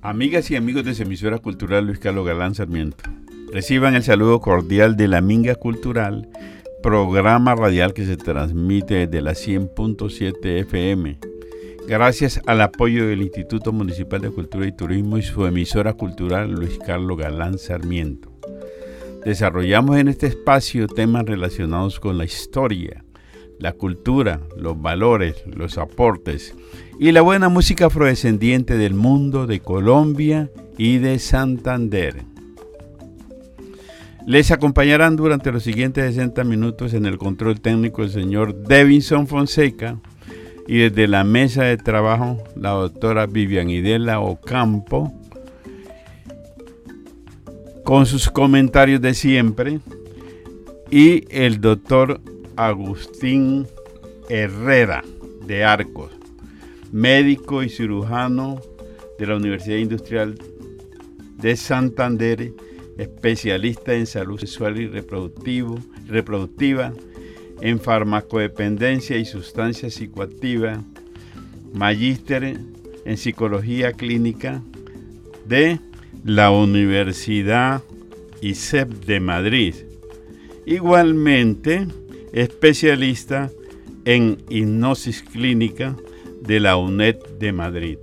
Amigas y amigos de su emisora cultural Luis Carlos Galán Sarmiento, reciban el saludo cordial de la Minga Cultural, programa radial que se transmite desde la 100.7 FM. Gracias al apoyo del Instituto Municipal de Cultura y Turismo y su emisora cultural Luis Carlos Galán Sarmiento. Desarrollamos en este espacio temas relacionados con la historia, la cultura, los valores, los aportes y la buena música afrodescendiente del mundo de Colombia y de Santander. Les acompañarán durante los siguientes 60 minutos en el control técnico el señor Devinson Fonseca y desde la mesa de trabajo la doctora Vivian Idela Ocampo con sus comentarios de siempre y el doctor Agustín Herrera de Arcos médico y cirujano de la Universidad Industrial de Santander, especialista en salud sexual y reproductiva, en farmacodependencia y sustancias psicoactivas, magíster en psicología clínica de la Universidad ISEP de Madrid. Igualmente, especialista en hipnosis clínica de la UNED de Madrid.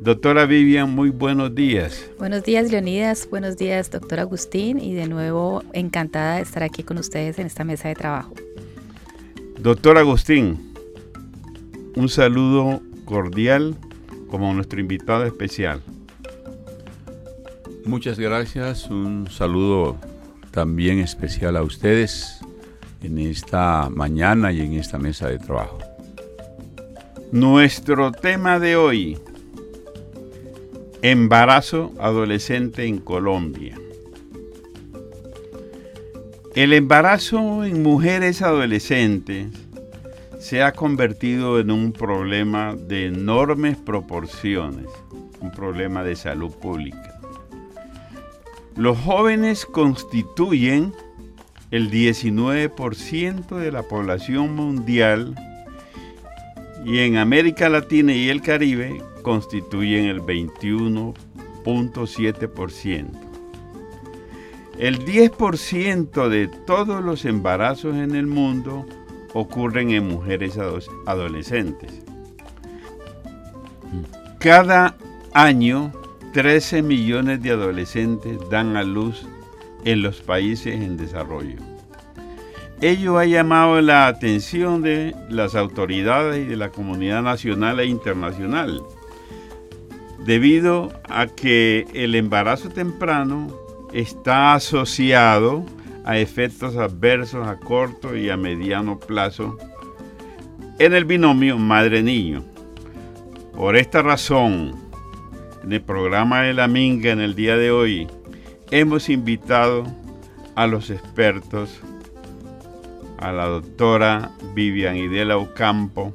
Doctora Vivian, muy buenos días. Buenos días, Leonidas. Buenos días, doctor Agustín. Y de nuevo, encantada de estar aquí con ustedes en esta mesa de trabajo. Doctor Agustín, un saludo cordial como nuestro invitado especial. Muchas gracias. Un saludo también especial a ustedes en esta mañana y en esta mesa de trabajo. Nuestro tema de hoy, embarazo adolescente en Colombia. El embarazo en mujeres adolescentes se ha convertido en un problema de enormes proporciones, un problema de salud pública. Los jóvenes constituyen el 19% de la población mundial y en América Latina y el Caribe constituyen el 21.7%. El 10% de todos los embarazos en el mundo ocurren en mujeres adolescentes. Cada año 13 millones de adolescentes dan a luz en los países en desarrollo. Ello ha llamado la atención de las autoridades y de la comunidad nacional e internacional, debido a que el embarazo temprano está asociado a efectos adversos a corto y a mediano plazo en el binomio madre-niño. Por esta razón, en el programa de la Minga en el día de hoy, hemos invitado a los expertos a la doctora Vivian Idela Ocampo,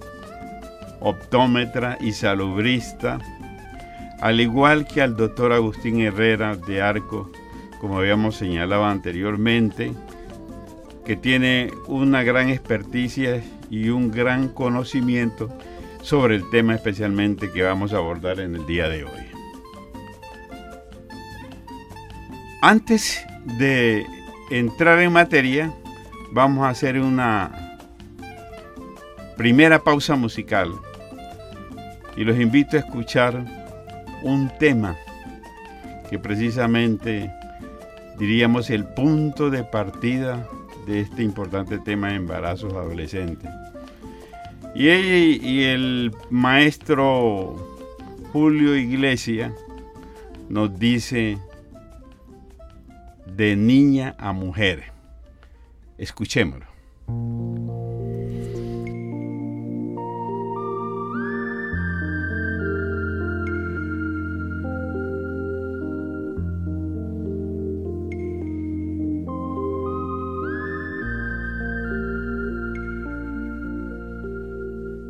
optómetra y salubrista, al igual que al doctor Agustín Herrera de Arco, como habíamos señalado anteriormente, que tiene una gran experticia y un gran conocimiento sobre el tema especialmente que vamos a abordar en el día de hoy. Antes de entrar en materia, vamos a hacer una primera pausa musical y los invito a escuchar un tema que precisamente diríamos el punto de partida de este importante tema de embarazos adolescentes. Y, y el maestro Julio Iglesia nos dice de niña a mujer. Escuchémoslo.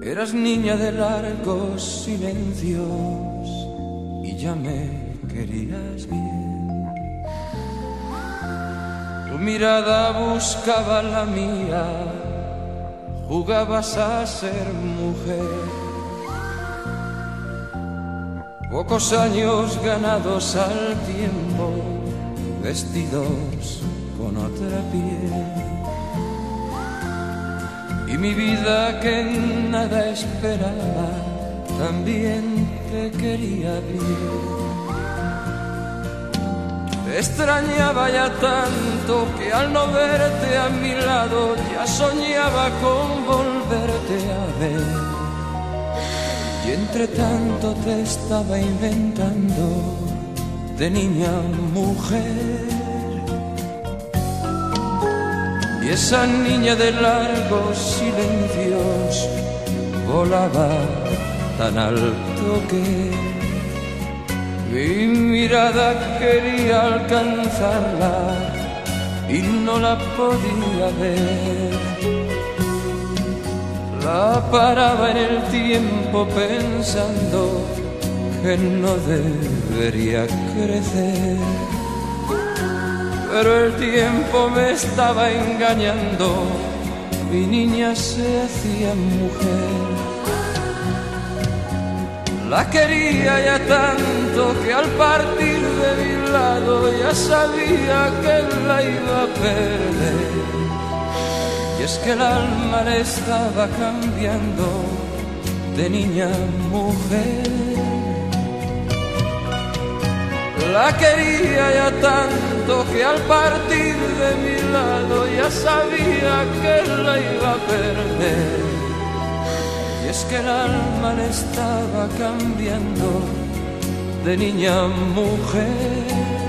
Eras niña de largos silencios y ya me querías bien mirada buscaba la mía jugabas a ser mujer. Pocos años ganados al tiempo, vestidos con otra piel. Y mi vida que nada esperaba, también te quería bien. Extrañaba ya tanto que al no verte a mi lado ya soñaba con volverte a ver. Y entre tanto te estaba inventando de niña mujer. Y esa niña de largos silencios volaba tan alto que mi mirada quería alcanzarla y no la podía ver. La paraba en el tiempo pensando que no debería crecer. Pero el tiempo me estaba engañando, mi niña se hacía mujer. La quería ya tanto que al partir de mi lado ya sabía que la iba a perder. Y es que el alma le estaba cambiando de niña a mujer. La quería ya tanto que al partir de mi lado ya sabía que la iba a perder que el alma le estaba cambiando de niña a mujer.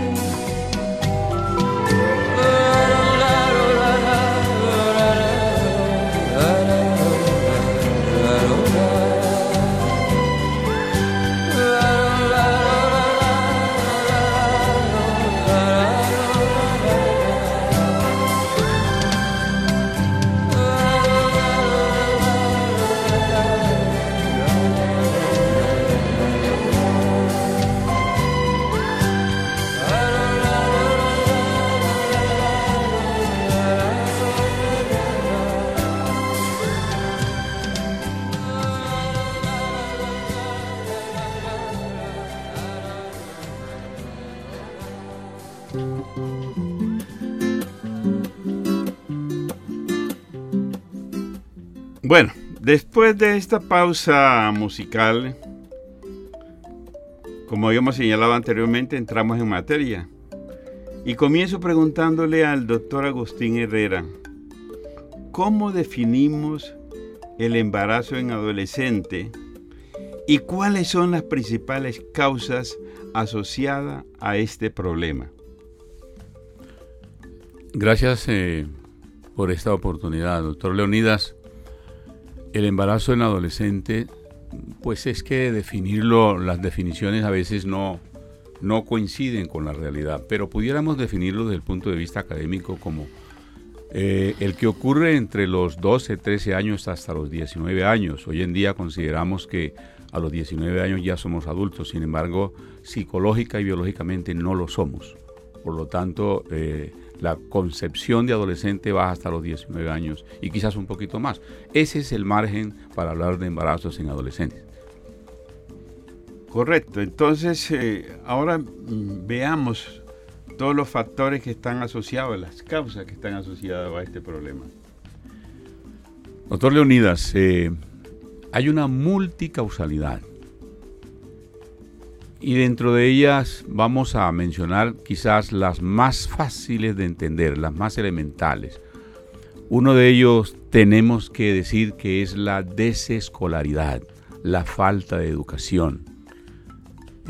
Bueno, después de esta pausa musical, como habíamos señalado anteriormente, entramos en materia. Y comienzo preguntándole al doctor Agustín Herrera, ¿cómo definimos el embarazo en adolescente y cuáles son las principales causas asociadas a este problema? Gracias eh, por esta oportunidad, doctor Leonidas. El embarazo en adolescente, pues es que definirlo, las definiciones a veces no, no coinciden con la realidad, pero pudiéramos definirlo desde el punto de vista académico como eh, el que ocurre entre los 12, 13 años hasta los 19 años. Hoy en día consideramos que a los 19 años ya somos adultos, sin embargo, psicológica y biológicamente no lo somos. Por lo tanto, eh, la concepción de adolescente va hasta los 19 años y quizás un poquito más. Ese es el margen para hablar de embarazos en adolescentes. Correcto, entonces eh, ahora mm, veamos todos los factores que están asociados, las causas que están asociadas a este problema. Doctor Leonidas, eh, hay una multicausalidad y dentro de ellas vamos a mencionar quizás las más fáciles de entender, las más elementales. Uno de ellos tenemos que decir que es la desescolaridad, la falta de educación.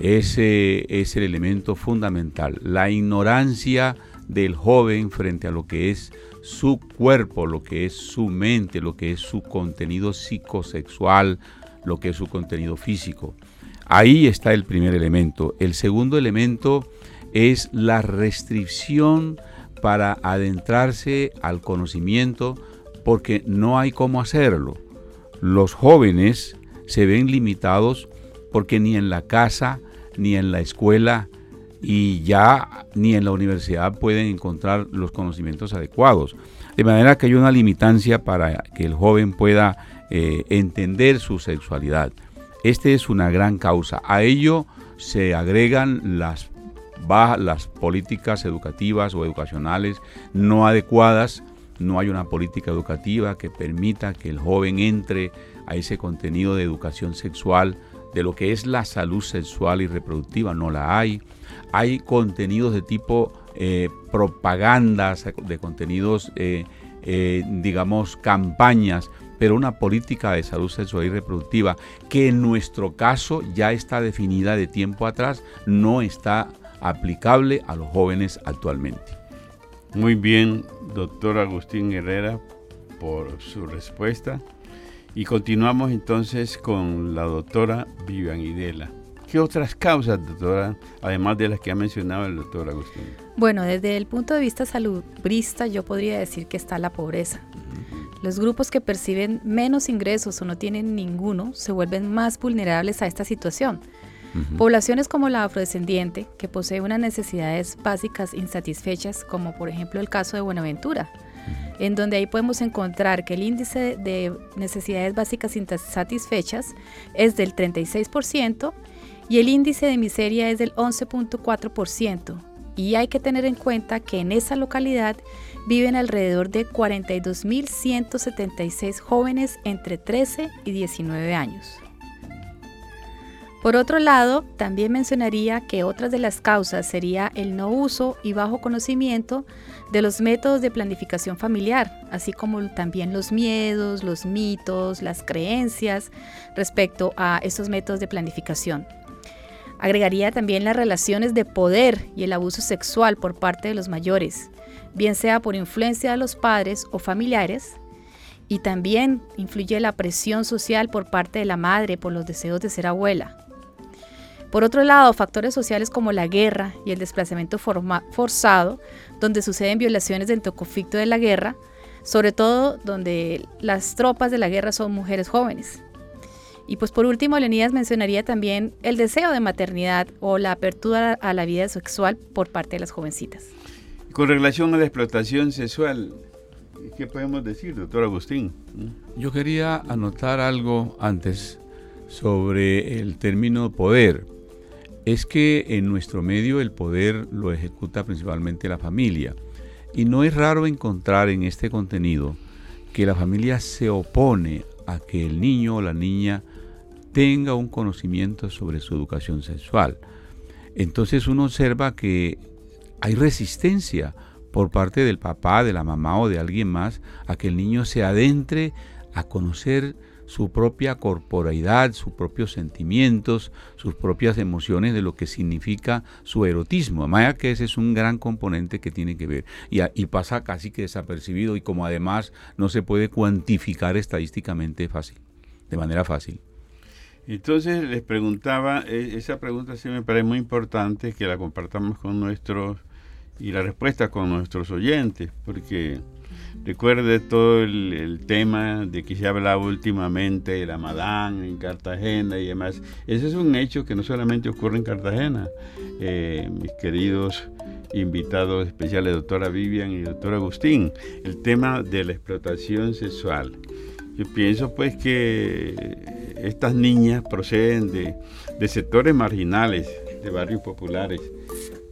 Ese es el elemento fundamental, la ignorancia del joven frente a lo que es su cuerpo, lo que es su mente, lo que es su contenido psicosexual, lo que es su contenido físico. Ahí está el primer elemento. El segundo elemento es la restricción para adentrarse al conocimiento porque no hay cómo hacerlo. Los jóvenes se ven limitados porque ni en la casa, ni en la escuela y ya ni en la universidad pueden encontrar los conocimientos adecuados. De manera que hay una limitancia para que el joven pueda eh, entender su sexualidad. Esta es una gran causa. A ello se agregan las, las políticas educativas o educacionales no adecuadas. No hay una política educativa que permita que el joven entre a ese contenido de educación sexual, de lo que es la salud sexual y reproductiva, no la hay. Hay contenidos de tipo eh, propagandas, de contenidos, eh, eh, digamos, campañas pero una política de salud sexual y reproductiva que en nuestro caso ya está definida de tiempo atrás, no está aplicable a los jóvenes actualmente. Muy bien, doctor Agustín Herrera, por su respuesta. Y continuamos entonces con la doctora Vivian Idela. ¿Qué otras causas, doctora, además de las que ha mencionado el doctor Agustín? Bueno, desde el punto de vista salubrista, yo podría decir que está la pobreza. Los grupos que perciben menos ingresos o no tienen ninguno se vuelven más vulnerables a esta situación. Poblaciones como la afrodescendiente, que posee unas necesidades básicas insatisfechas, como por ejemplo el caso de Buenaventura, en donde ahí podemos encontrar que el índice de necesidades básicas insatisfechas es del 36% y el índice de miseria es del 11.4%. Y hay que tener en cuenta que en esa localidad viven alrededor de 42.176 jóvenes entre 13 y 19 años. Por otro lado, también mencionaría que otras de las causas sería el no uso y bajo conocimiento de los métodos de planificación familiar, así como también los miedos, los mitos, las creencias respecto a esos métodos de planificación. Agregaría también las relaciones de poder y el abuso sexual por parte de los mayores, bien sea por influencia de los padres o familiares, y también influye la presión social por parte de la madre por los deseos de ser abuela. Por otro lado, factores sociales como la guerra y el desplazamiento forzado, donde suceden violaciones del conflicto de la guerra, sobre todo donde las tropas de la guerra son mujeres jóvenes. Y pues por último, Leonidas mencionaría también el deseo de maternidad o la apertura a la vida sexual por parte de las jovencitas. Con relación a la explotación sexual, ¿qué podemos decir, doctor Agustín? Yo quería anotar algo antes sobre el término poder. Es que en nuestro medio el poder lo ejecuta principalmente la familia. Y no es raro encontrar en este contenido que la familia se opone a que el niño o la niña tenga un conocimiento sobre su educación sexual. Entonces uno observa que hay resistencia por parte del papá, de la mamá o de alguien más a que el niño se adentre a conocer su propia corporalidad, sus propios sentimientos, sus propias emociones de lo que significa su erotismo. Además que ese es un gran componente que tiene que ver y, y, pasa casi que desapercibido y como además no se puede cuantificar estadísticamente fácil, de manera fácil. Entonces les preguntaba, e, esa pregunta sí me parece muy importante que la compartamos con nuestros y la respuesta con nuestros oyentes, porque recuerde todo el, tema de que se ha hablado últimamente de la Madán en Cartagena y demás. Ese es un hecho que no solamente ocurre en Cartagena. Eh, mis queridos invitados especiales, doctora Vivian y doctor Agustín, el tema de la explotación sexual. Yo pienso pues que estas niñas proceden de, sectores marginales, de barrios populares,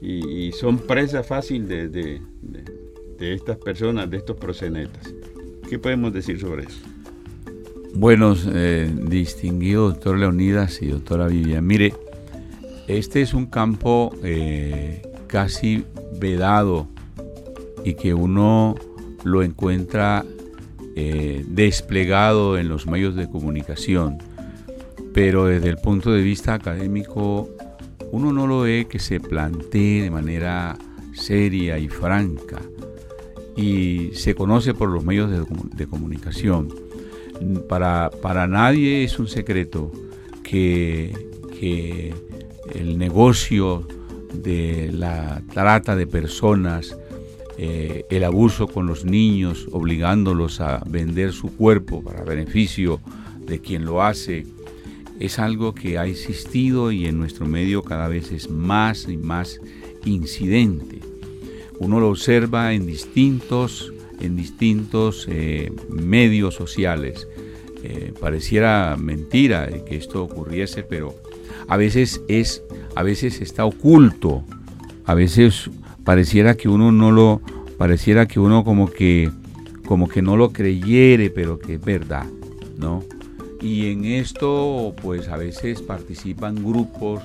y, son presa fácil de, estas personas, de estos prosenetas. ¿Qué podemos decir sobre eso? Buenos, eh, distinguido doctor Leonidas y doctora Vivian. Mire, este es un campo eh, casi vedado y que uno lo encuentra eh, desplegado en los medios de comunicación, pero desde el punto de vista académico uno no lo ve que se plantee de manera seria y franca y se conoce por los medios de, comunicación. Para, para, nadie es un secreto que, que el negocio de la trata de personas, eh, el abuso con los niños, obligándolos a vender su cuerpo para beneficio de quien lo hace, es algo que ha existido y en nuestro medio cada vez es más y más incidente. Uno lo observa en distintos en distintos eh, medios sociales. Eh, pareciera mentira que esto ocurriese, pero a veces es, a veces está oculto, a veces pareciera que uno no lo, pareciera que uno como que, como que no lo creyere, pero que es verdad, ¿no? Y en esto, pues a veces participan grupos,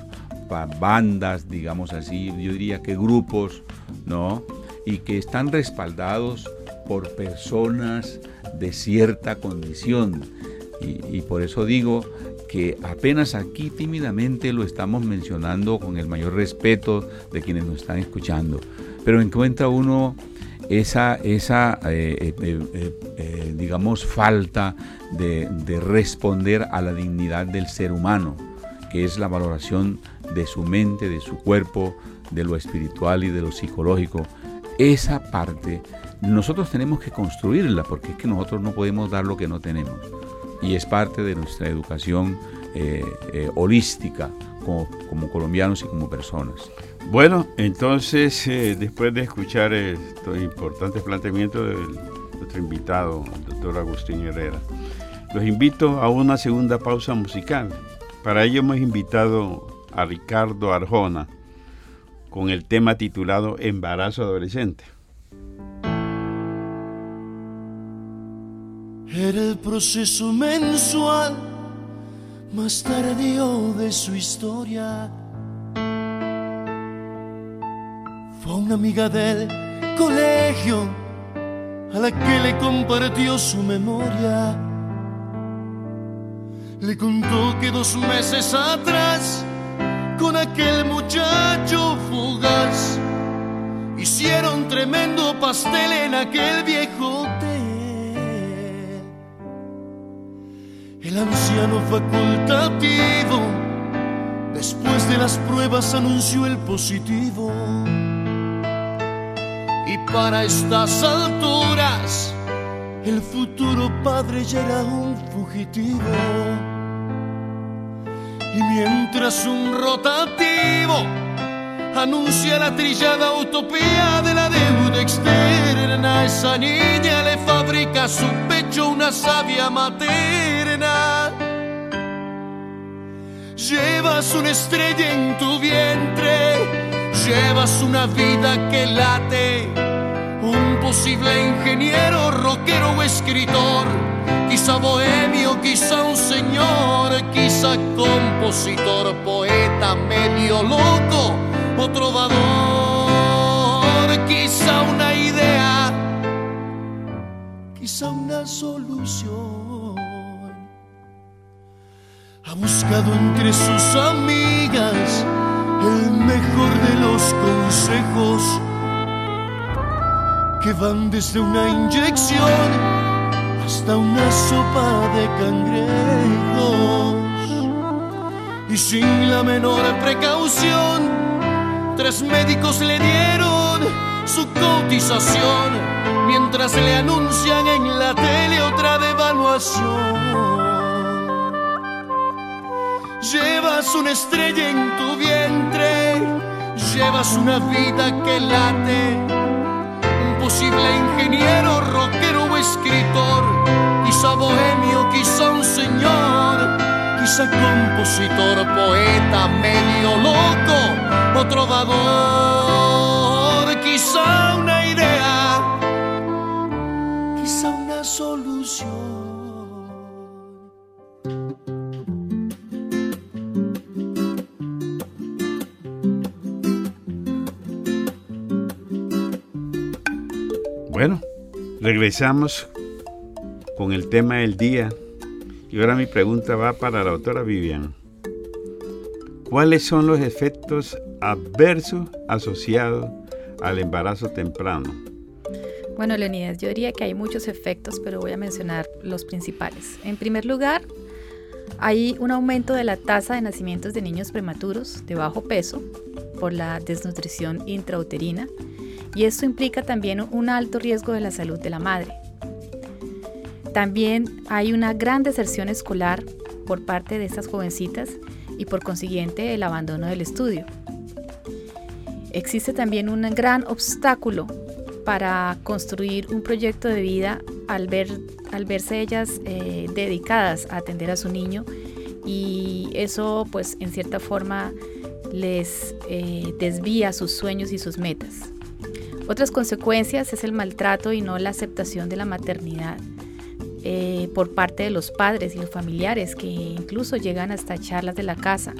bandas, digamos así, yo diría que grupos, ¿no? Y que están respaldados por personas de cierta condición. Y, por eso digo que apenas aquí tímidamente lo estamos mencionando con el mayor respeto de quienes nos están escuchando. Pero encuentra uno esa, esa eh, eh, eh, digamos, falta de, de responder a la dignidad del ser humano, que es la valoración de su mente, de su cuerpo, de lo espiritual y de lo psicológico. Esa parte nosotros tenemos que construirla porque es que nosotros no podemos dar lo que no tenemos. Y es parte de nuestra educación eh, eh, holística como, colombianos y como personas. Bueno, entonces, eh, después de escuchar estos importantes planteamientos de nuestro invitado, el doctor Agustín Herrera, los invito a una segunda pausa musical. Para ello hemos invitado a Ricardo Arjona con el tema titulado Embarazo Adolescente. Era el proceso mensual más tardío de su historia. Fue una amiga del colegio a la que le compartió su memoria. Le contó que dos meses atrás con aquel muchacho fugaz. Hicieron tremendo pastel en aquel viejo El anciano facultativo, después de las pruebas, anunció el positivo. Y para estas alturas, el futuro padre ya era un fugitivo. Y mientras un rotativo anuncia la trillada utopía de la deuda externa, esa niña le fabrica a su pecho una savia materna. Llevas una estrella en tu vientre, llevas una vida que late, un posible ingeniero, rockero o escritor quizá bohemio, quizá un señor, quizá compositor, poeta medio loco o trovador, quizá una idea, quizá una solución. Ha buscado entre sus amigas el mejor de los consejos que van desde una inyección hasta una sopa de cangrejos. Y sin la menor precaución, tres médicos le dieron su cotización mientras le anuncian en la tele otra devaluación. Llevas una estrella en tu vientre, llevas una vida que late, un posible ingeniero rockero escritor, quizá bohemio, quizá un señor, quizá compositor, poeta medio loco o trovador, quizá una idea, quizá una solución. Bueno, Regresamos con el tema del día y ahora mi pregunta va para la doctora Vivian. ¿Cuáles son los efectos adversos asociados al embarazo temprano? Bueno, Leonidas, yo diría que hay muchos efectos, pero voy a mencionar los principales. En primer lugar, hay un aumento de la tasa de nacimientos de niños prematuros de bajo peso por la desnutrición intrauterina y esto implica también un alto riesgo de la salud de la madre. También hay una gran deserción escolar por parte de estas jovencitas y por consiguiente el abandono del estudio. Existe también un gran obstáculo para construir un proyecto de vida al, ver, al verse ellas eh, dedicadas a atender a su niño y eso pues en cierta forma les eh, desvía sus sueños y sus metas. Otras consecuencias es el maltrato y no la aceptación de la maternidad eh, por parte de los padres y los familiares que incluso llegan hasta charlas de la casa,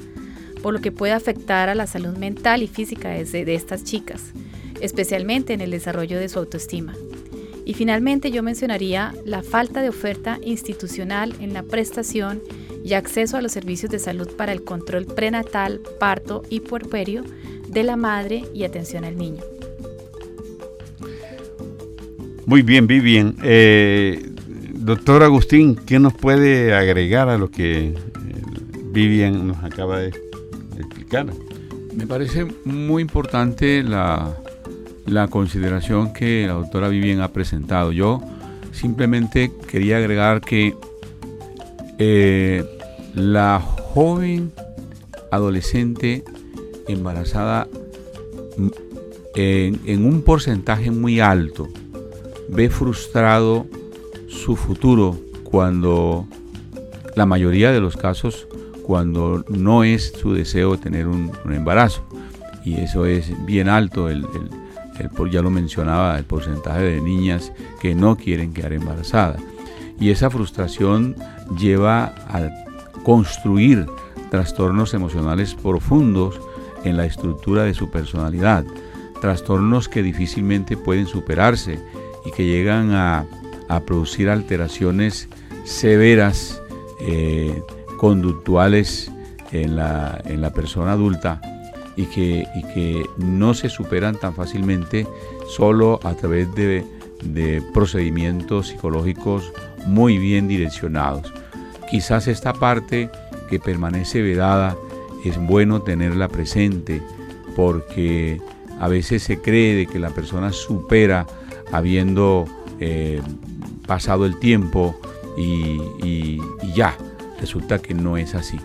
por lo que puede afectar a la salud mental y física de, estas chicas, especialmente en el desarrollo de su autoestima. Y finalmente yo mencionaría la falta de oferta institucional en la prestación y acceso a los servicios de salud para el control prenatal, parto y puerperio de la madre y atención al niño. Muy bien, Vivian. Eh, doctor Agustín, ¿qué nos puede agregar a lo que eh, Vivian nos acaba de explicar? Me parece muy importante la, consideración que la doctora Vivian ha presentado. Yo simplemente quería agregar que eh, la joven adolescente embarazada mm, en, un porcentaje muy alto ve frustrado su futuro cuando la mayoría de los casos cuando no es su deseo tener un, embarazo. Y eso es bien alto el, el, ya lo mencionaba el porcentaje de niñas que no quieren quedar embarazadas. Y esa frustración lleva a construir trastornos emocionales profundos en la estructura de su personalidad, trastornos que difícilmente pueden superarse y que llegan a, producir alteraciones severas, eh, conductuales en la, en la, persona adulta y que, y que, no se superan tan fácilmente solo a través de, de procedimientos psicológicos muy bien direccionados. Quizás esta parte que permanece vedada es bueno tenerla presente porque a veces se cree de que la persona supera habiendo eh, pasado el tiempo y, ya. Resulta que no es así.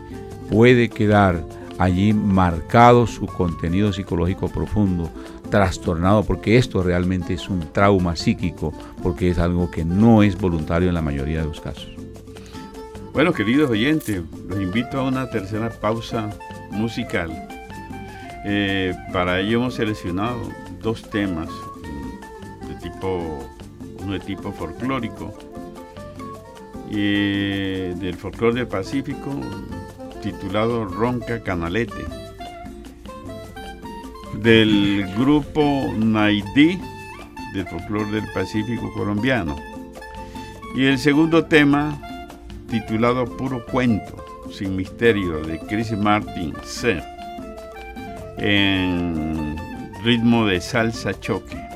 Puede quedar allí marcado su contenido psicológico profundo, trastornado, porque esto realmente es un trauma psíquico, porque es algo que no es voluntario en la mayoría de los casos. Bueno, queridos oyentes, los invito a una tercera pausa musical. Eh, para ello hemos seleccionado dos temas de tipo, uno de tipo folclórico y del folclore del Pacífico titulado Ronca Canalete del grupo Naidí del folclore del Pacífico colombiano y el segundo tema titulado Puro Cuento, sin misterio, de Chris Martin C. en ritmo de salsa choque.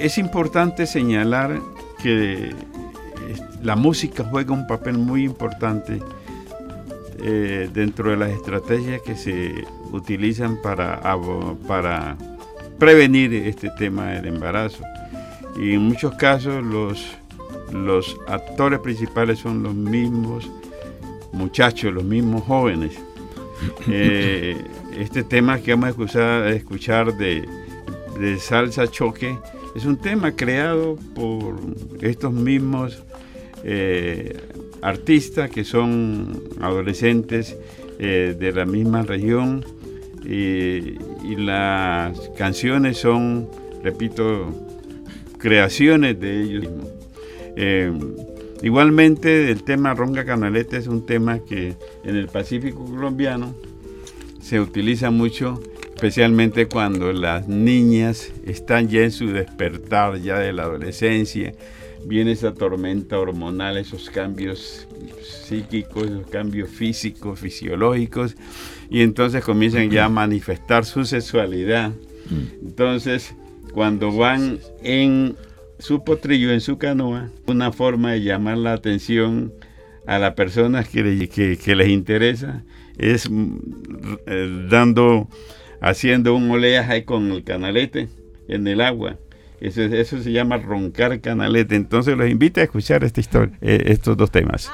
Es importante señalar que la música juega un papel muy importante eh, dentro de las estrategias que se utilizan para, para prevenir este tema del embarazo. Y en muchos casos los los actores principales son los mismos muchachos, los mismos jóvenes. Eh, este tema que vamos a escuchar, de, salsa choque es un tema creado por estos mismos eh, artistas que son adolescentes eh, de la misma región y las canciones son, repito, creaciones de ellos mismos. Eh, igualmente el tema ronga canalete es un tema que en el Pacífico colombiano se utiliza mucho, especialmente cuando las niñas están ya en su despertar, ya de la adolescencia, viene esa tormenta hormonal, esos cambios psíquicos, esos cambios físicos, fisiológicos, y entonces comienzan ya a manifestar su sexualidad. Mm. Entonces, cuando van en su potrillo en su canoa, una forma de llamar la atención a las personas que, les interesa es mm, eh, dando, haciendo un oleaje con el canalete en el agua. Eso, eso se llama roncar canalete. Entonces los invito a escuchar esta historia, eh, estos dos temas.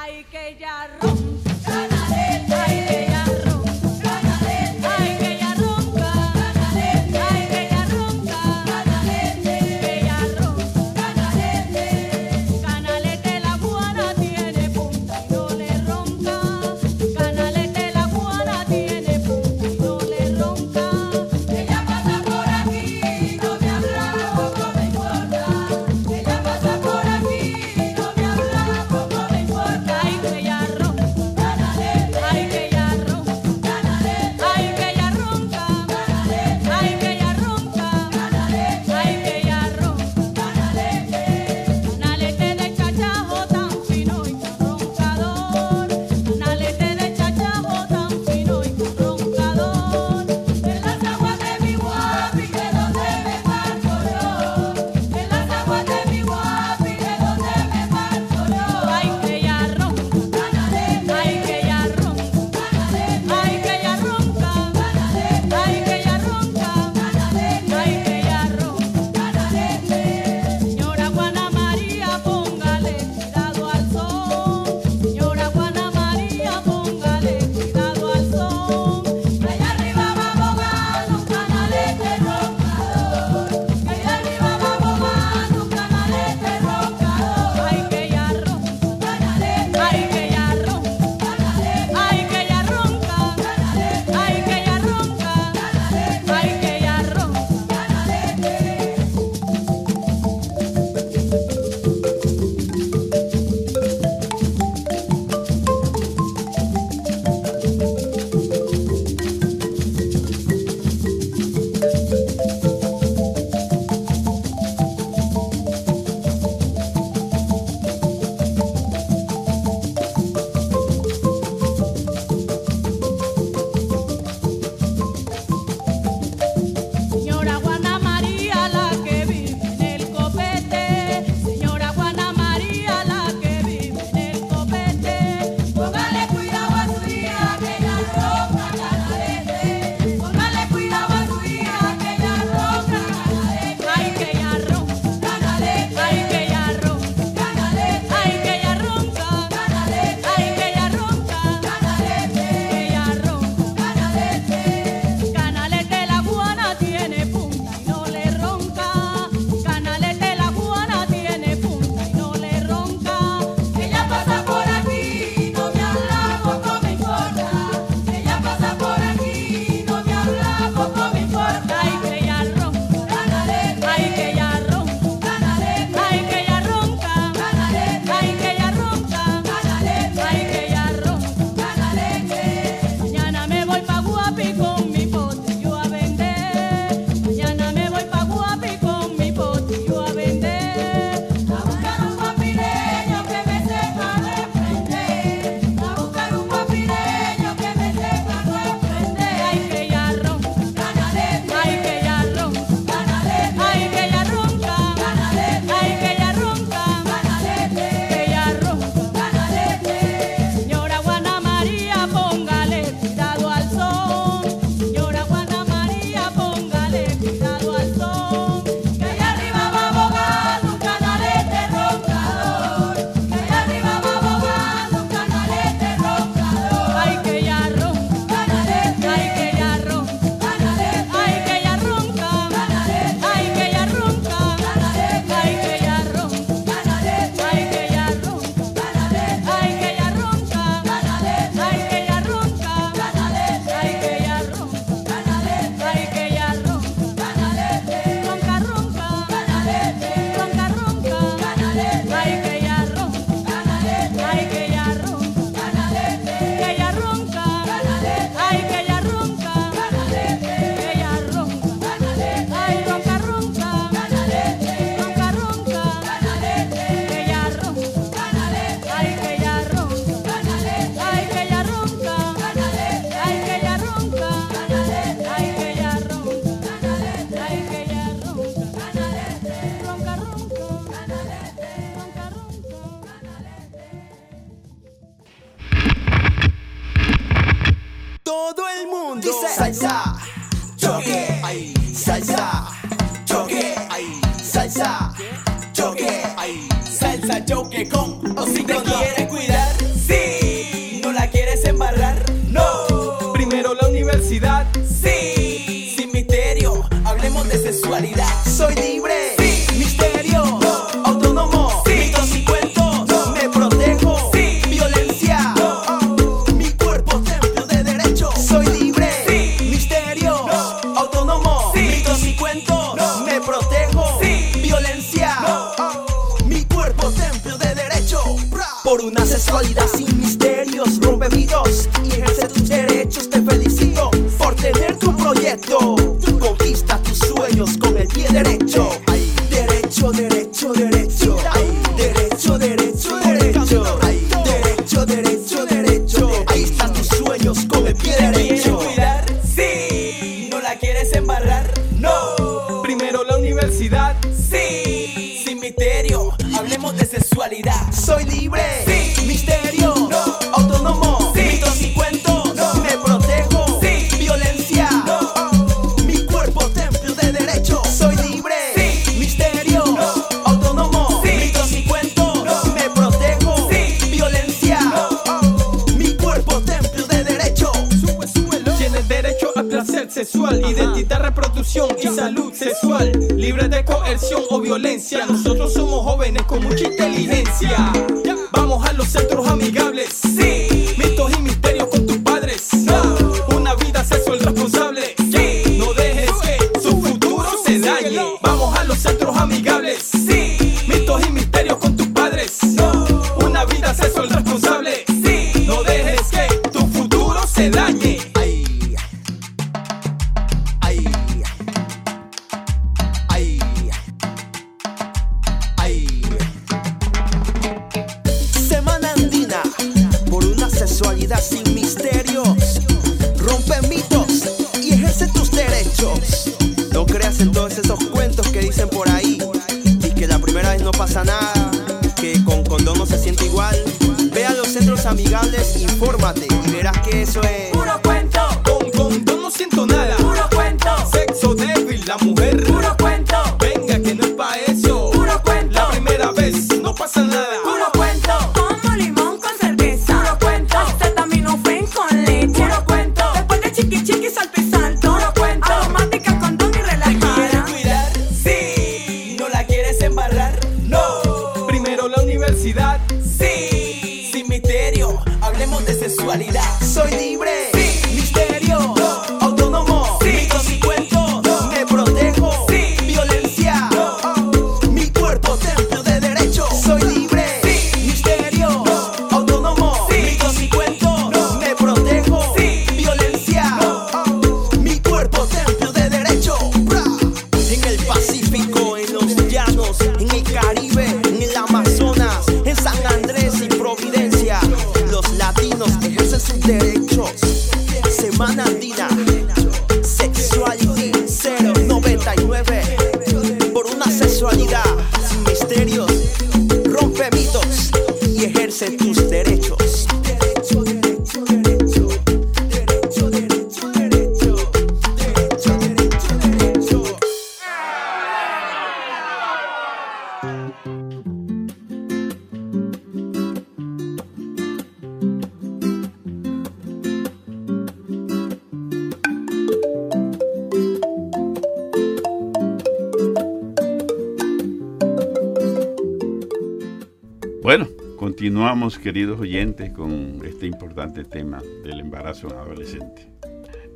queridos oyentes con este importante tema del embarazo en adolescente.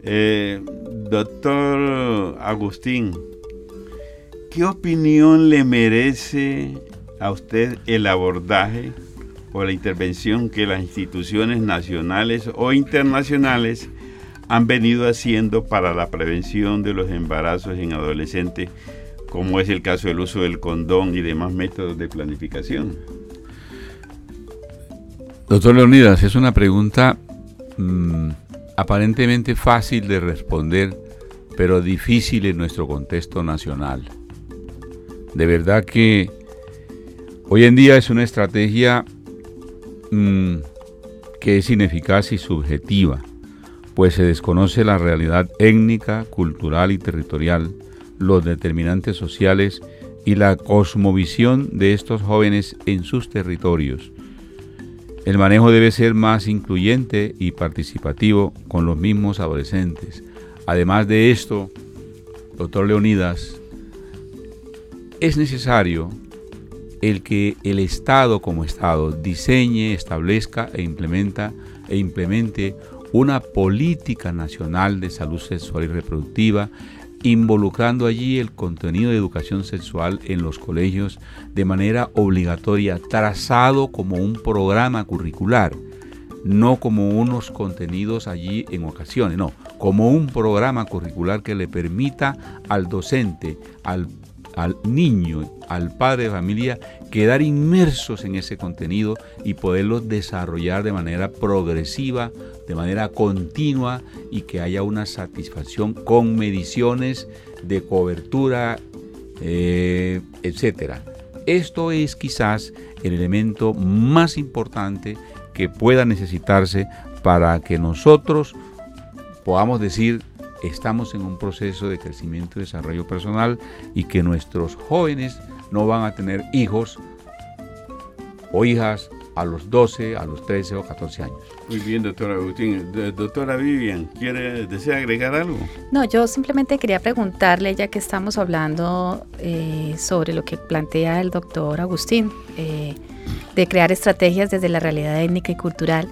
Eh, doctor Agustín, ¿qué opinión le merece a usted el abordaje o la intervención que las instituciones nacionales o internacionales han venido haciendo para la prevención de los embarazos en adolescentes, como es el caso del uso del condón y demás métodos de planificación? Doctor Leonidas, es una pregunta mm, aparentemente fácil de responder, pero difícil en nuestro contexto nacional. De verdad que hoy en día es una estrategia mm, que es ineficaz y subjetiva, pues se desconoce la realidad étnica, cultural y territorial, los determinantes sociales y la cosmovisión de estos jóvenes en sus territorios el manejo debe ser más incluyente y participativo con los mismos adolescentes. Además de esto, doctor Leonidas, es necesario el que el Estado como Estado diseñe, establezca e implementa e implemente una política nacional de salud sexual y reproductiva, involucrando allí el contenido de educación sexual en los colegios de manera obligatoria, trazado como un programa curricular, no como unos contenidos allí en ocasiones, no, como un programa curricular que le permita al docente, al, al niño, al padre de familia, quedar inmersos en ese contenido y poderlos desarrollar de manera progresiva, de manera continua y que haya una satisfacción con mediciones de cobertura, eh, etcétera. Esto es quizás el elemento más importante que pueda necesitarse para que nosotros podamos decir estamos en un proceso de crecimiento y desarrollo personal y que nuestros jóvenes no van a tener hijos o hijas a los 12, a los 13 o 14 años. Muy bien, doctora Agustín. Doctora Vivian, ¿quiere, ¿desea agregar algo? No, yo simplemente quería preguntarle, ya que estamos hablando eh, sobre lo que plantea el doctor Agustín, eh, de crear estrategias desde la realidad étnica y cultural.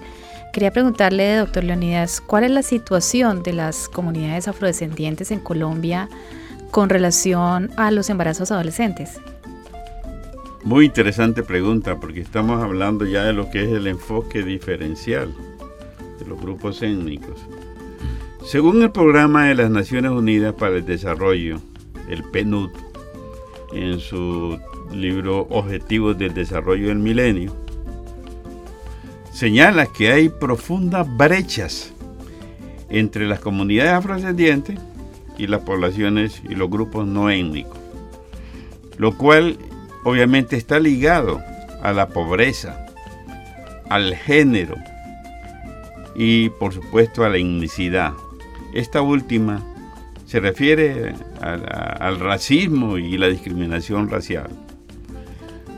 Quería preguntarle, doctor Leonidas, ¿cuál es la situación de las comunidades afrodescendientes en Colombia con relación a los embarazos adolescentes? Muy interesante pregunta porque estamos hablando ya de lo que es el enfoque diferencial de los grupos étnicos. Según el programa de las Naciones Unidas para el Desarrollo, el PNUD, en su libro Objetivos del Desarrollo del Milenio, señala que hay profundas brechas entre las comunidades afrodescendientes y las poblaciones y los grupos no étnicos, lo cual obviamente está ligado a la pobreza, al género y por supuesto a la etnicidad. Esta última se refiere al racismo y la discriminación racial.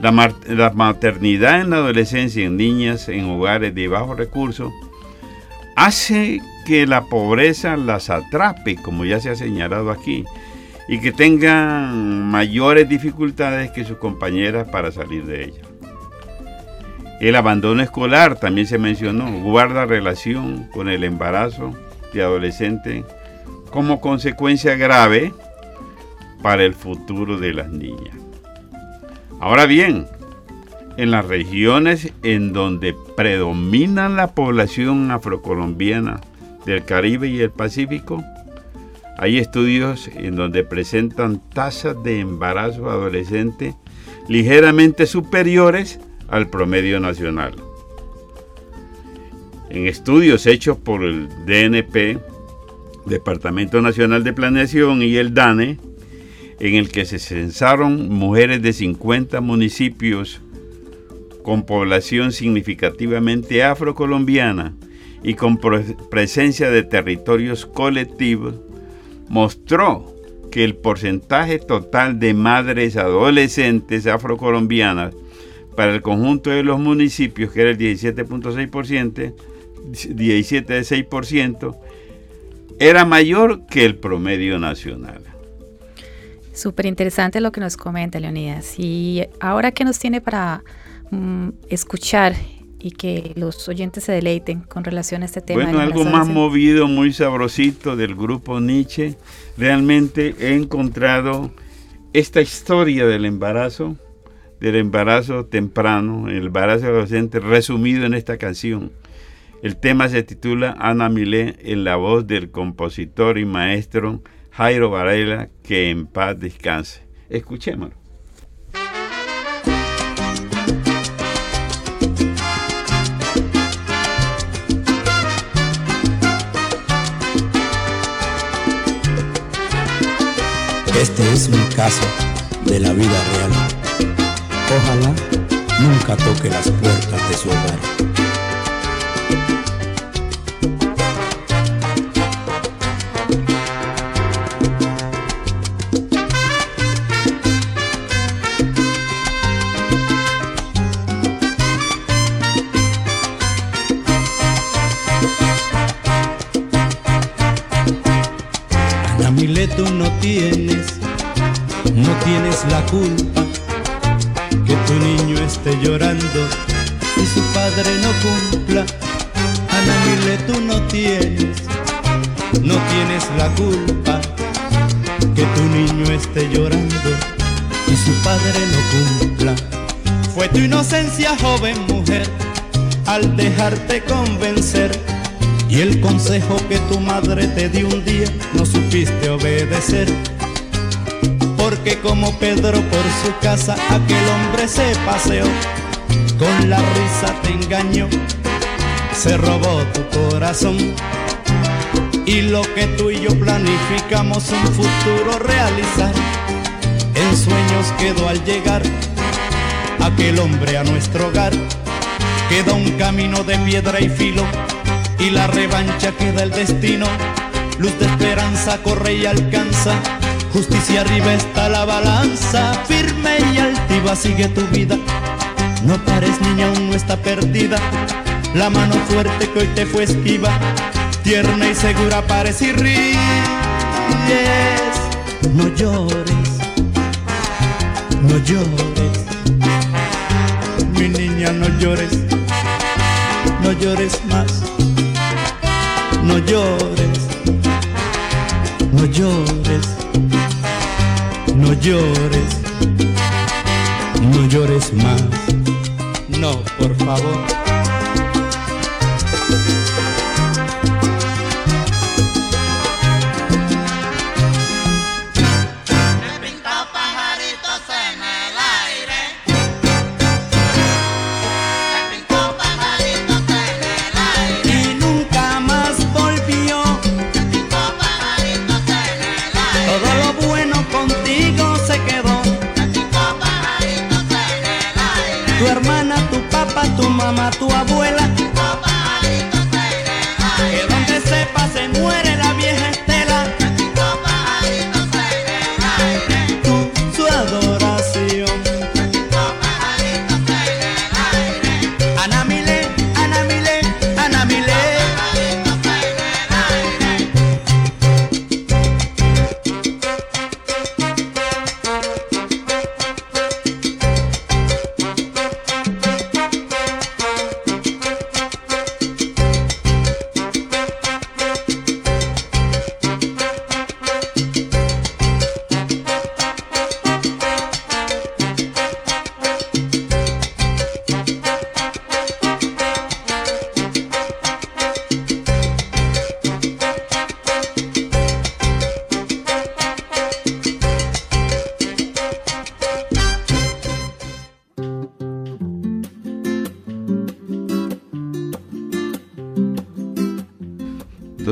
La, maternidad en la adolescencia en niñas en hogares de bajos recursos hace que la pobreza las atrape, como ya se ha señalado aquí, y que tengan mayores dificultades que sus compañeras para salir de ella. El abandono escolar también se mencionó, guarda relación con el embarazo de adolescente como consecuencia grave para el futuro de las niñas. Ahora bien, en las regiones en donde predomina la población afrocolombiana del Caribe y el Pacífico, hay estudios en donde presentan tasas de embarazo adolescente ligeramente superiores al promedio nacional. En estudios hechos por el DNP, Departamento Nacional de Planeación y el DANE, en el que se censaron mujeres de 50 municipios con población significativamente afrocolombiana y con pre- presencia de territorios colectivos, mostró que el porcentaje total de madres adolescentes afrocolombianas para el conjunto de los municipios, que era el 17.6%, 17,6%, era mayor que el promedio nacional. Súper interesante lo que nos comenta Leonidas. Y ahora que nos tiene para mm, escuchar y que los oyentes se deleiten con relación a este tema. Bueno, algo más movido, muy sabrosito del grupo Nietzsche. Realmente he encontrado esta historia del embarazo, del embarazo temprano, el embarazo adolescente, resumido en esta canción. El tema se titula Ana Milé en la voz del compositor y maestro Jairo Varela, que en paz descanse. Escuchémoslo. Este es un caso de la vida real. Ojalá nunca toque las puertas de su hogar. Tú no tienes, no tienes la culpa que tu niño esté llorando y su padre no cumpla. Ana Mile, tú no tienes, no tienes la culpa que tu niño esté llorando y su padre no cumpla. Fue tu inocencia, joven mujer, al dejarte convencer. Y el consejo que tu madre te dio un día no supiste obedecer. Porque como Pedro por su casa aquel hombre se paseó, con la risa te engañó, se robó tu corazón. Y lo que tú y yo planificamos un futuro realizar, en sueños quedó al llegar aquel hombre a nuestro hogar. Queda un camino de piedra y filo y la revancha queda el destino. Luz de esperanza corre y alcanza. Justicia arriba está la balanza. Firme y altiva sigue tu vida. No pares niña, aún no está perdida. La mano fuerte que hoy te fue esquiva. Tierna y segura pares y ríes. No llores, no llores. Mi niña, no llores, no llores más no llores, no llores, no llores, no llores más, no, por favor.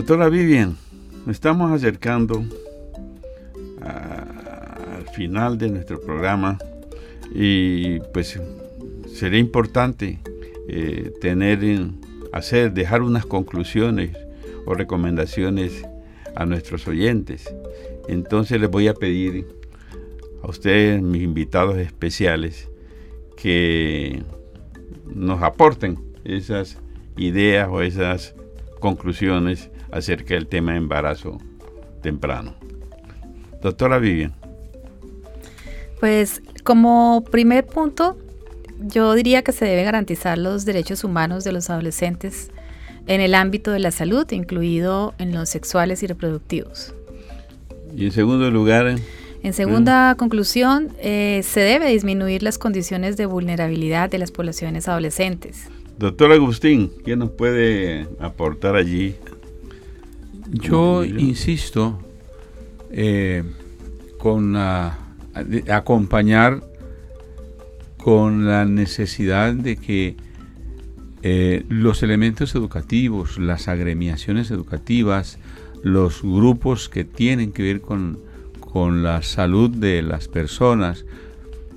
Doctora Vivian, estamos acercando al final de nuestro programa y pues sería importante eh, tener, en- hacer, dejar unas conclusiones o recomendaciones a nuestros oyentes. Entonces les voy a pedir a ustedes, mis invitados especiales, que nos aporten esas ideas o esas conclusiones acerca del tema de embarazo temprano. Doctora Vivian, Pues como primer punto, yo diría que se debe garantizar los derechos humanos de los adolescentes en el ámbito de la salud, incluido en los sexuales y reproductivos. y en segundo lugar, En segunda conclusión, eh, se debe disminuir las condiciones de vulnerabilidad de las poblaciones adolescentes. Doctor Agustín, ¿qué nos puede aportar allí? Yo insisto eh, con ah, de- acompañar con la necesidad de que eh, los elementos educativos, las agremiaciones educativas, los grupos que tienen que ver con, con la salud de las personas,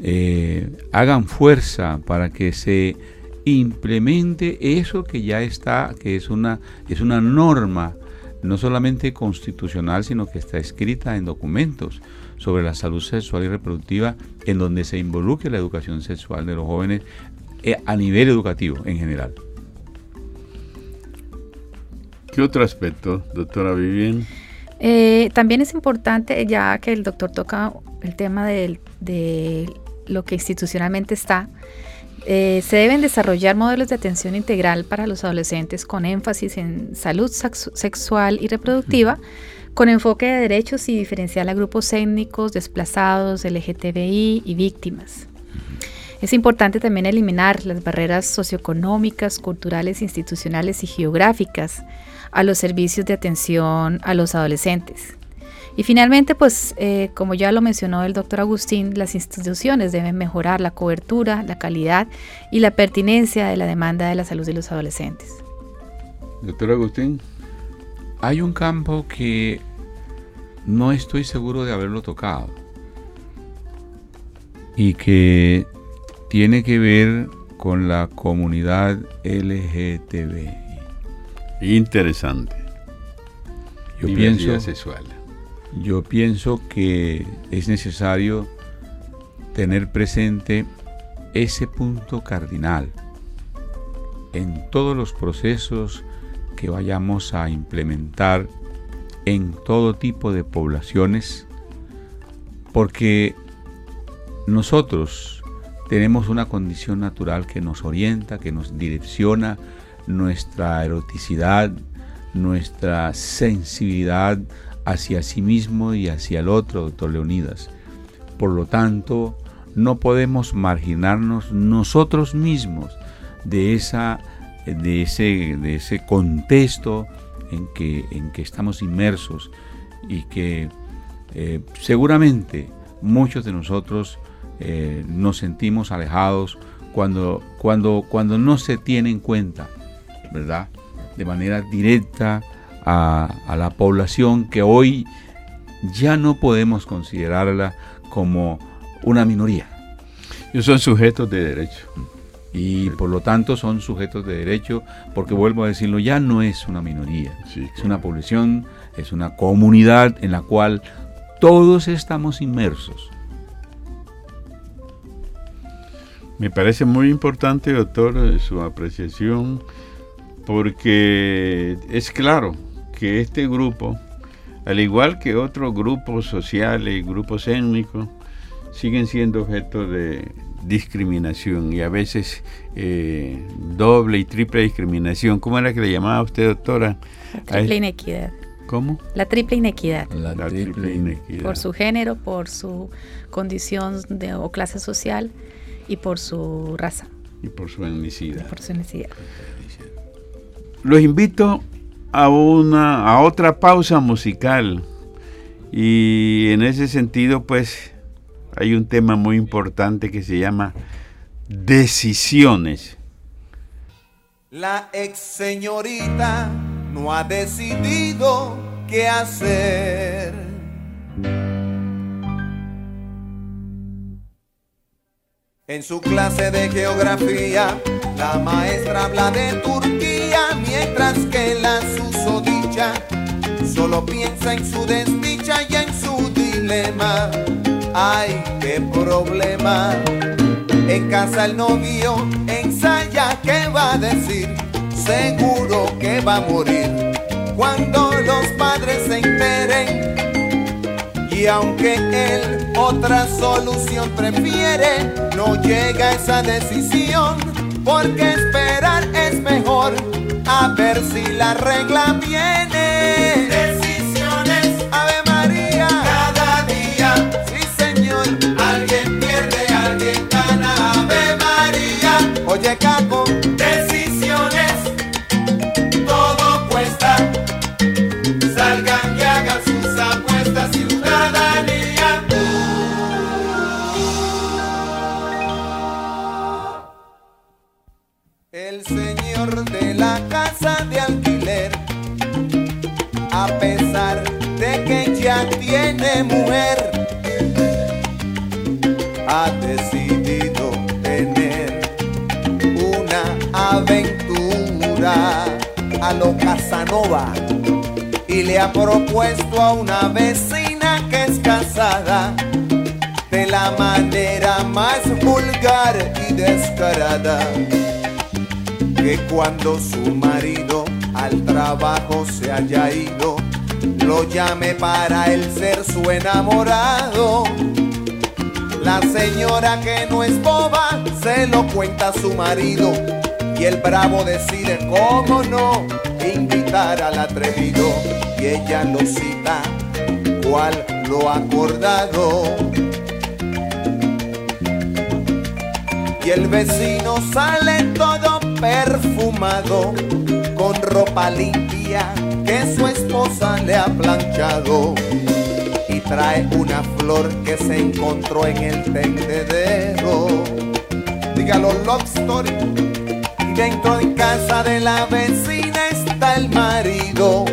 eh, hagan fuerza para que se implemente eso que ya está, que es una, es una norma no solamente constitucional, sino que está escrita en documentos sobre la salud sexual y reproductiva, en donde se involucre la educación sexual de los jóvenes eh, a nivel educativo en general. ¿Qué otro aspecto, doctora Vivian? Eh, también es importante, ya que el doctor toca el tema del- de, lo que institucionalmente está, eh, se deben desarrollar modelos de atención integral para los adolescentes con énfasis en salud sexual y reproductiva, con enfoque de derechos y diferencial a grupos étnicos, desplazados, LGTBI y víctimas. Es importante también eliminar las barreras socioeconómicas, culturales, institucionales y geográficas a los servicios de atención a los adolescentes. Y finalmente, pues eh, como ya lo mencionó el doctor Agustín, las instituciones deben mejorar la cobertura, la calidad y la pertinencia de la demanda de la salud de los adolescentes. Doctor Agustín. Hay un campo que no estoy seguro de haberlo tocado y que tiene que ver con la comunidad LGTBI. Interesante. Yo Diversidad pienso, sexual. Yo pienso que es necesario tener presente ese punto cardinal en todos los procesos que vayamos a implementar en todo tipo de poblaciones, porque nosotros tenemos una condición natural que nos orienta, que nos direcciona nuestra eroticidad, nuestra sensibilidad hacia sí mismo y hacia el otro, doctor Leonidas. Por lo tanto, no podemos marginarnos nosotros mismos de, esa, de, ese, de ese contexto en que, en que estamos inmersos y que eh, seguramente muchos de nosotros eh, nos sentimos alejados cuando, cuando, cuando no se tiene en cuenta, ¿verdad? De manera directa a, a la población que hoy ya no podemos considerarla como una minoría. Ellos son sujetos de derecho. Y por lo tanto son sujetos de derecho, porque vuelvo a decirlo, ya no es una minoría, Sí, es una población, es una comunidad en la cual todos estamos inmersos. Me parece muy importante, doctor, su apreciación, porque es claro que este grupo, al igual que otros grupos sociales y grupos étnicos, siguen siendo objeto de discriminación y a veces eh, doble y triple discriminación. ¿Cómo era que le llamaba usted, doctora? La triple inequidad. ¿Cómo? La triple inequidad. La La triple triple inequidad. Por su género, por su condición de, o clase social y por su raza, Y por su etnicidad. por su necesidad. Los invito a una a otra pausa musical y en ese sentido pues hay un tema muy importante que se llama decisiones. La ex señorita no ha decidido qué hacer. En su clase de geografía, la maestra habla de Turquía, mientras que la susodicha solo piensa en su desdicha y en su dilema. Ay, qué problema. En casa el novio ensaya qué va a decir, seguro que va a morir cuando los padres se enteren. Y aunque él otra solución prefiere, no llega a esa decisión, porque esperar es mejor, a ver si la regla viene. El señor de la casa de alquiler, a pesar de que ya tiene mujer, ha decidido tener una aventura a lo Casanova y le ha propuesto a una vecina que es casada de la manera más vulgar y descarada que cuando su marido al trabajo se haya ido lo llame para él ser su enamorado. La señora que no es boba se lo cuenta a su marido y el bravo decide cómo no invitar al atrevido y ella lo cita cual lo acordado. Y el vecino sale todo perfumado con ropa limpia que su esposa le ha planchado y trae una flor que se encontró en el tendedero. Dígalo, love story. Y dentro de casa de la vecina está el marido,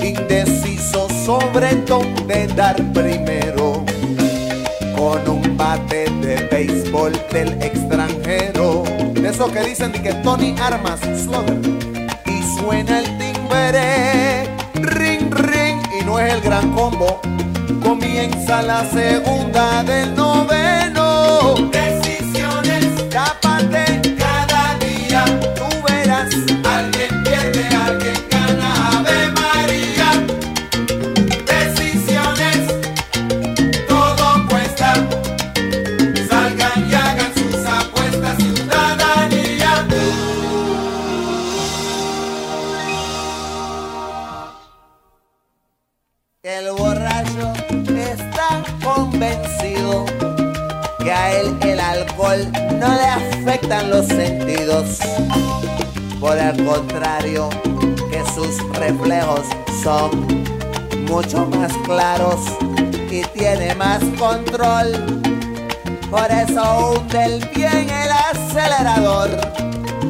indeciso sobre dónde dar primero, con un bate de béisbol del extranjero, de esos que dicen que Tony Armas Slugger, y suena el timbre, ring ring, y no es el gran combo, comienza la segunda del noveno. Por eso hunde bien el acelerador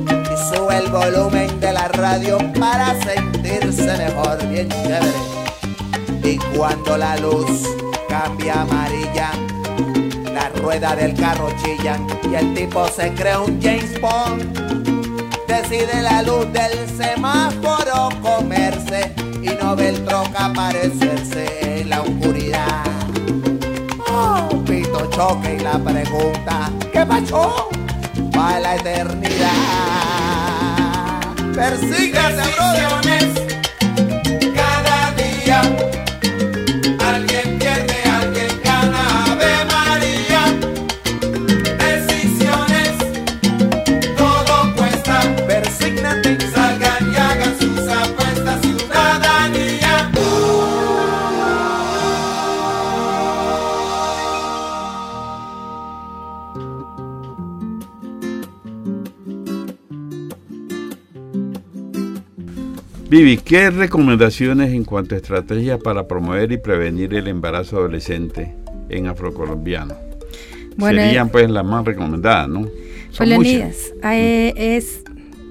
y sube el volumen de la radio para sentirse mejor, bien chévere. Y cuando la luz cambia amarilla, la rueda del carro chilla y el tipo se cree un James Bond. Decide la luz del semáforo comerse y no ve el troca aparecerse choque y la pregunta, ¿qué pasó? Va la eternidad. Persígase, brother. Vivi, ¿qué recomendaciones en cuanto a estrategias para promover y prevenir el embarazo adolescente en afrocolombiano? Bueno, Serían pues las más recomendadas, ¿no? Son Pues. Leonidas, eh, es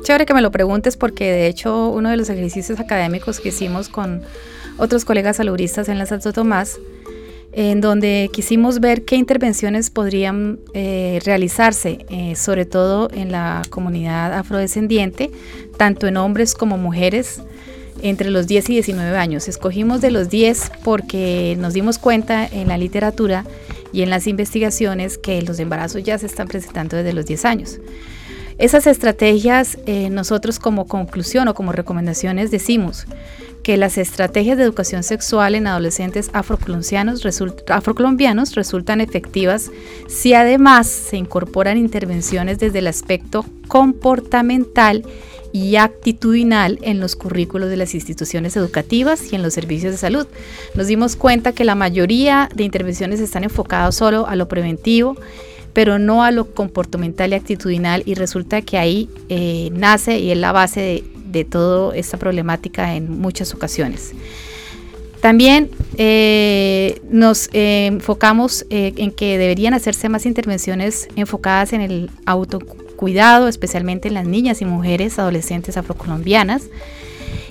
chévere que me lo preguntes porque de hecho uno de los ejercicios académicos que hicimos con otros colegas salubristas en la Santo Tomás, en donde quisimos ver qué intervenciones podrían eh, realizarse, eh, sobre todo en la comunidad afrodescendiente, tanto en hombres como mujeres, entre los 10 y 19 años. Escogimos de los 10 porque nos dimos cuenta en la literatura y en las investigaciones que los embarazos ya se están presentando desde los 10 años. Esas estrategias, eh, nosotros como conclusión o como recomendaciones decimos que las estrategias de educación sexual en adolescentes afrocolombianos, result- afrocolombianos resultan efectivas si además se incorporan intervenciones desde el aspecto comportamental y actitudinal en los currículos de las instituciones educativas y en los servicios de salud. Nos dimos cuenta que la mayoría de intervenciones están enfocadas solo a lo preventivo, pero no a lo comportamental y actitudinal y resulta que ahí eh, nace y es la base de, de toda esta problemática en muchas ocasiones. También eh, nos eh, enfocamos en que deberían hacerse más intervenciones enfocadas en el autocuidado, especialmente en las niñas y mujeres adolescentes afrocolombianas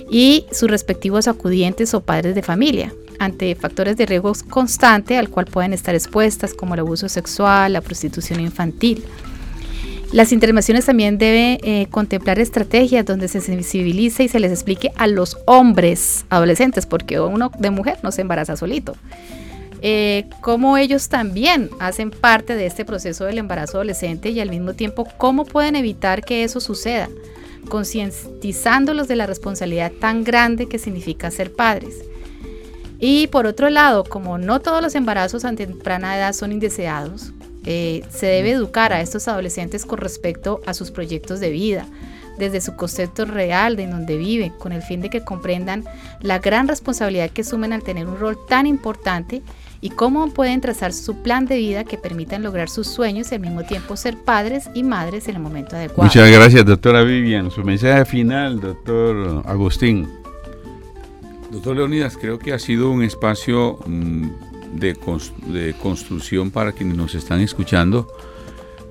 y sus respectivos acudientes o padres de familia ante factores de riesgo constante al cual pueden estar expuestas como el abuso sexual, la prostitución infantil. Las intervenciones también deben eh, contemplar estrategias donde se sensibilice y se les explique a los hombres adolescentes, porque uno de mujer no se embaraza solito, eh, cómo ellos también hacen parte de este proceso del embarazo adolescente y al mismo tiempo cómo pueden evitar que eso suceda, concientizándolos de la responsabilidad tan grande que significa ser padres. Y por otro lado, como no todos los embarazos a temprana edad son indeseados, eh, se debe educar a estos adolescentes con respecto a sus proyectos de vida, desde su concepto real de en donde viven, con el fin de que comprendan la gran responsabilidad que asumen al tener un rol tan importante y cómo pueden trazar su plan de vida que permitan lograr sus sueños y al mismo tiempo ser padres y madres en el momento adecuado. Muchas gracias, doctora Vivian. Su mensaje final, doctor Agustín. Doctor Leonidas, creo que ha sido un espacio mm, de, de construcción para quienes nos están escuchando.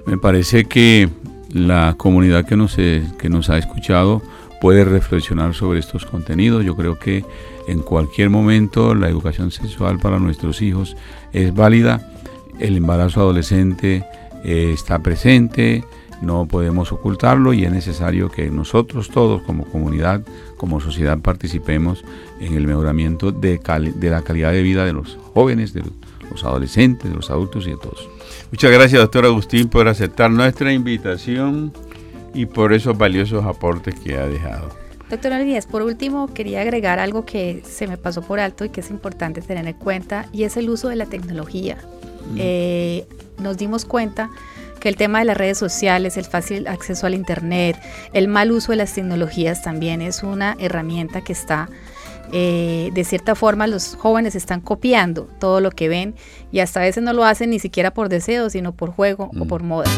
Me parece que la comunidad que nos, eh, que nos ha escuchado puede reflexionar sobre estos contenidos. Yo creo que en cualquier momento la educación sexual para nuestros hijos es válida. El embarazo adolescente eh, está presente, no podemos ocultarlo y es necesario que nosotros todos como comunidad, como sociedad participemos en el mejoramiento de, de la calidad de vida de los jóvenes, de los adolescentes, de los adultos y de todos. Muchas gracias, doctor Agustín, por aceptar nuestra invitación y por esos valiosos aportes que ha dejado. Doctora Díaz, por último, quería agregar algo que se me pasó por alto y que es importante tener en cuenta, y es el uso de la tecnología. Eh, nos dimos cuenta que el tema de las redes sociales, el fácil acceso al Internet, el mal uso de las tecnologías también es una herramienta que está, eh, de cierta forma, los jóvenes están copiando todo lo que ven y hasta a veces no lo hacen ni siquiera por deseo, sino por juego o por moda.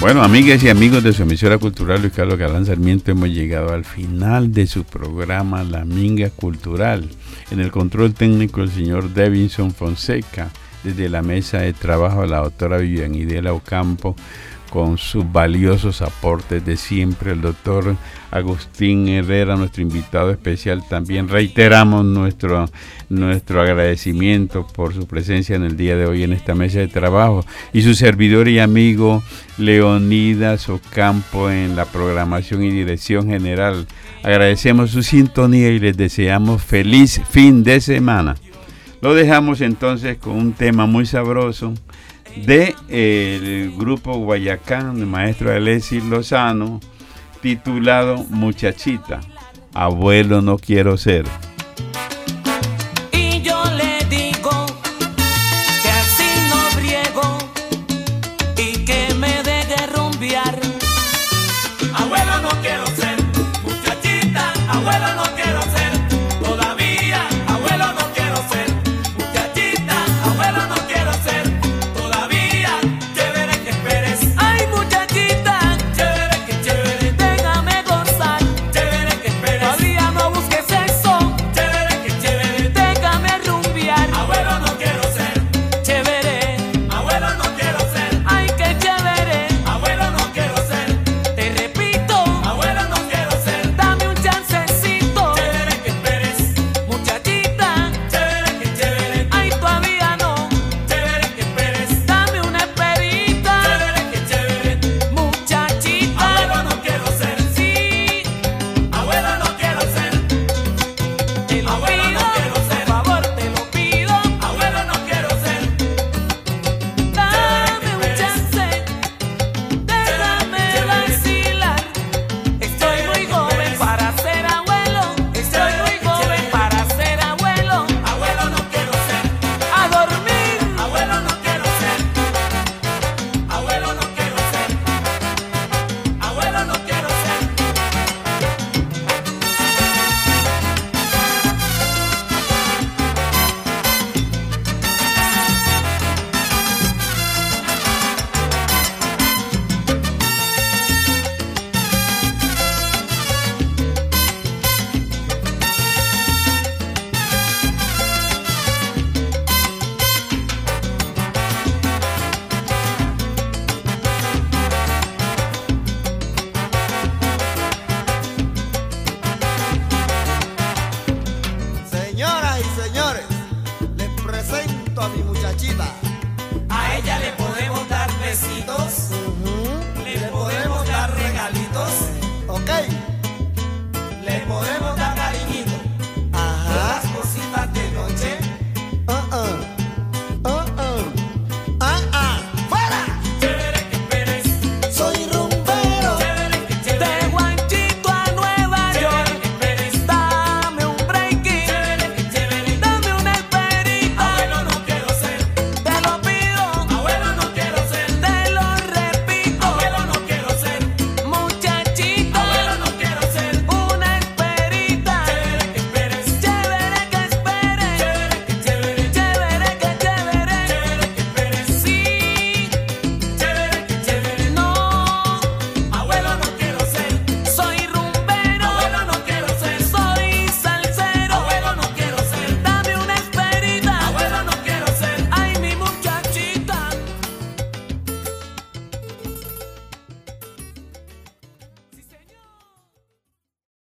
Bueno, amigas y amigos de su emisora cultural Luis Carlos Galán Sarmiento, hemos llegado al final de su programa La Minga Cultural. En el control técnico el señor Devinson Fonseca, desde la mesa de trabajo la doctora Vivian Idela Ocampo, con sus valiosos aportes de siempre, el doctor Agustín Herrera, nuestro invitado especial. También reiteramos nuestro, nuestro agradecimiento por su presencia en el día de hoy en esta mesa de trabajo y su servidor y amigo Leonidas Ocampo en la programación y dirección general. Agradecemos su sintonía y les deseamos feliz fin de semana. Lo dejamos entonces con un tema muy sabroso de eh, el grupo Guayacán, del maestro Alessi Lozano, titulado Muchachita, abuelo no quiero ser.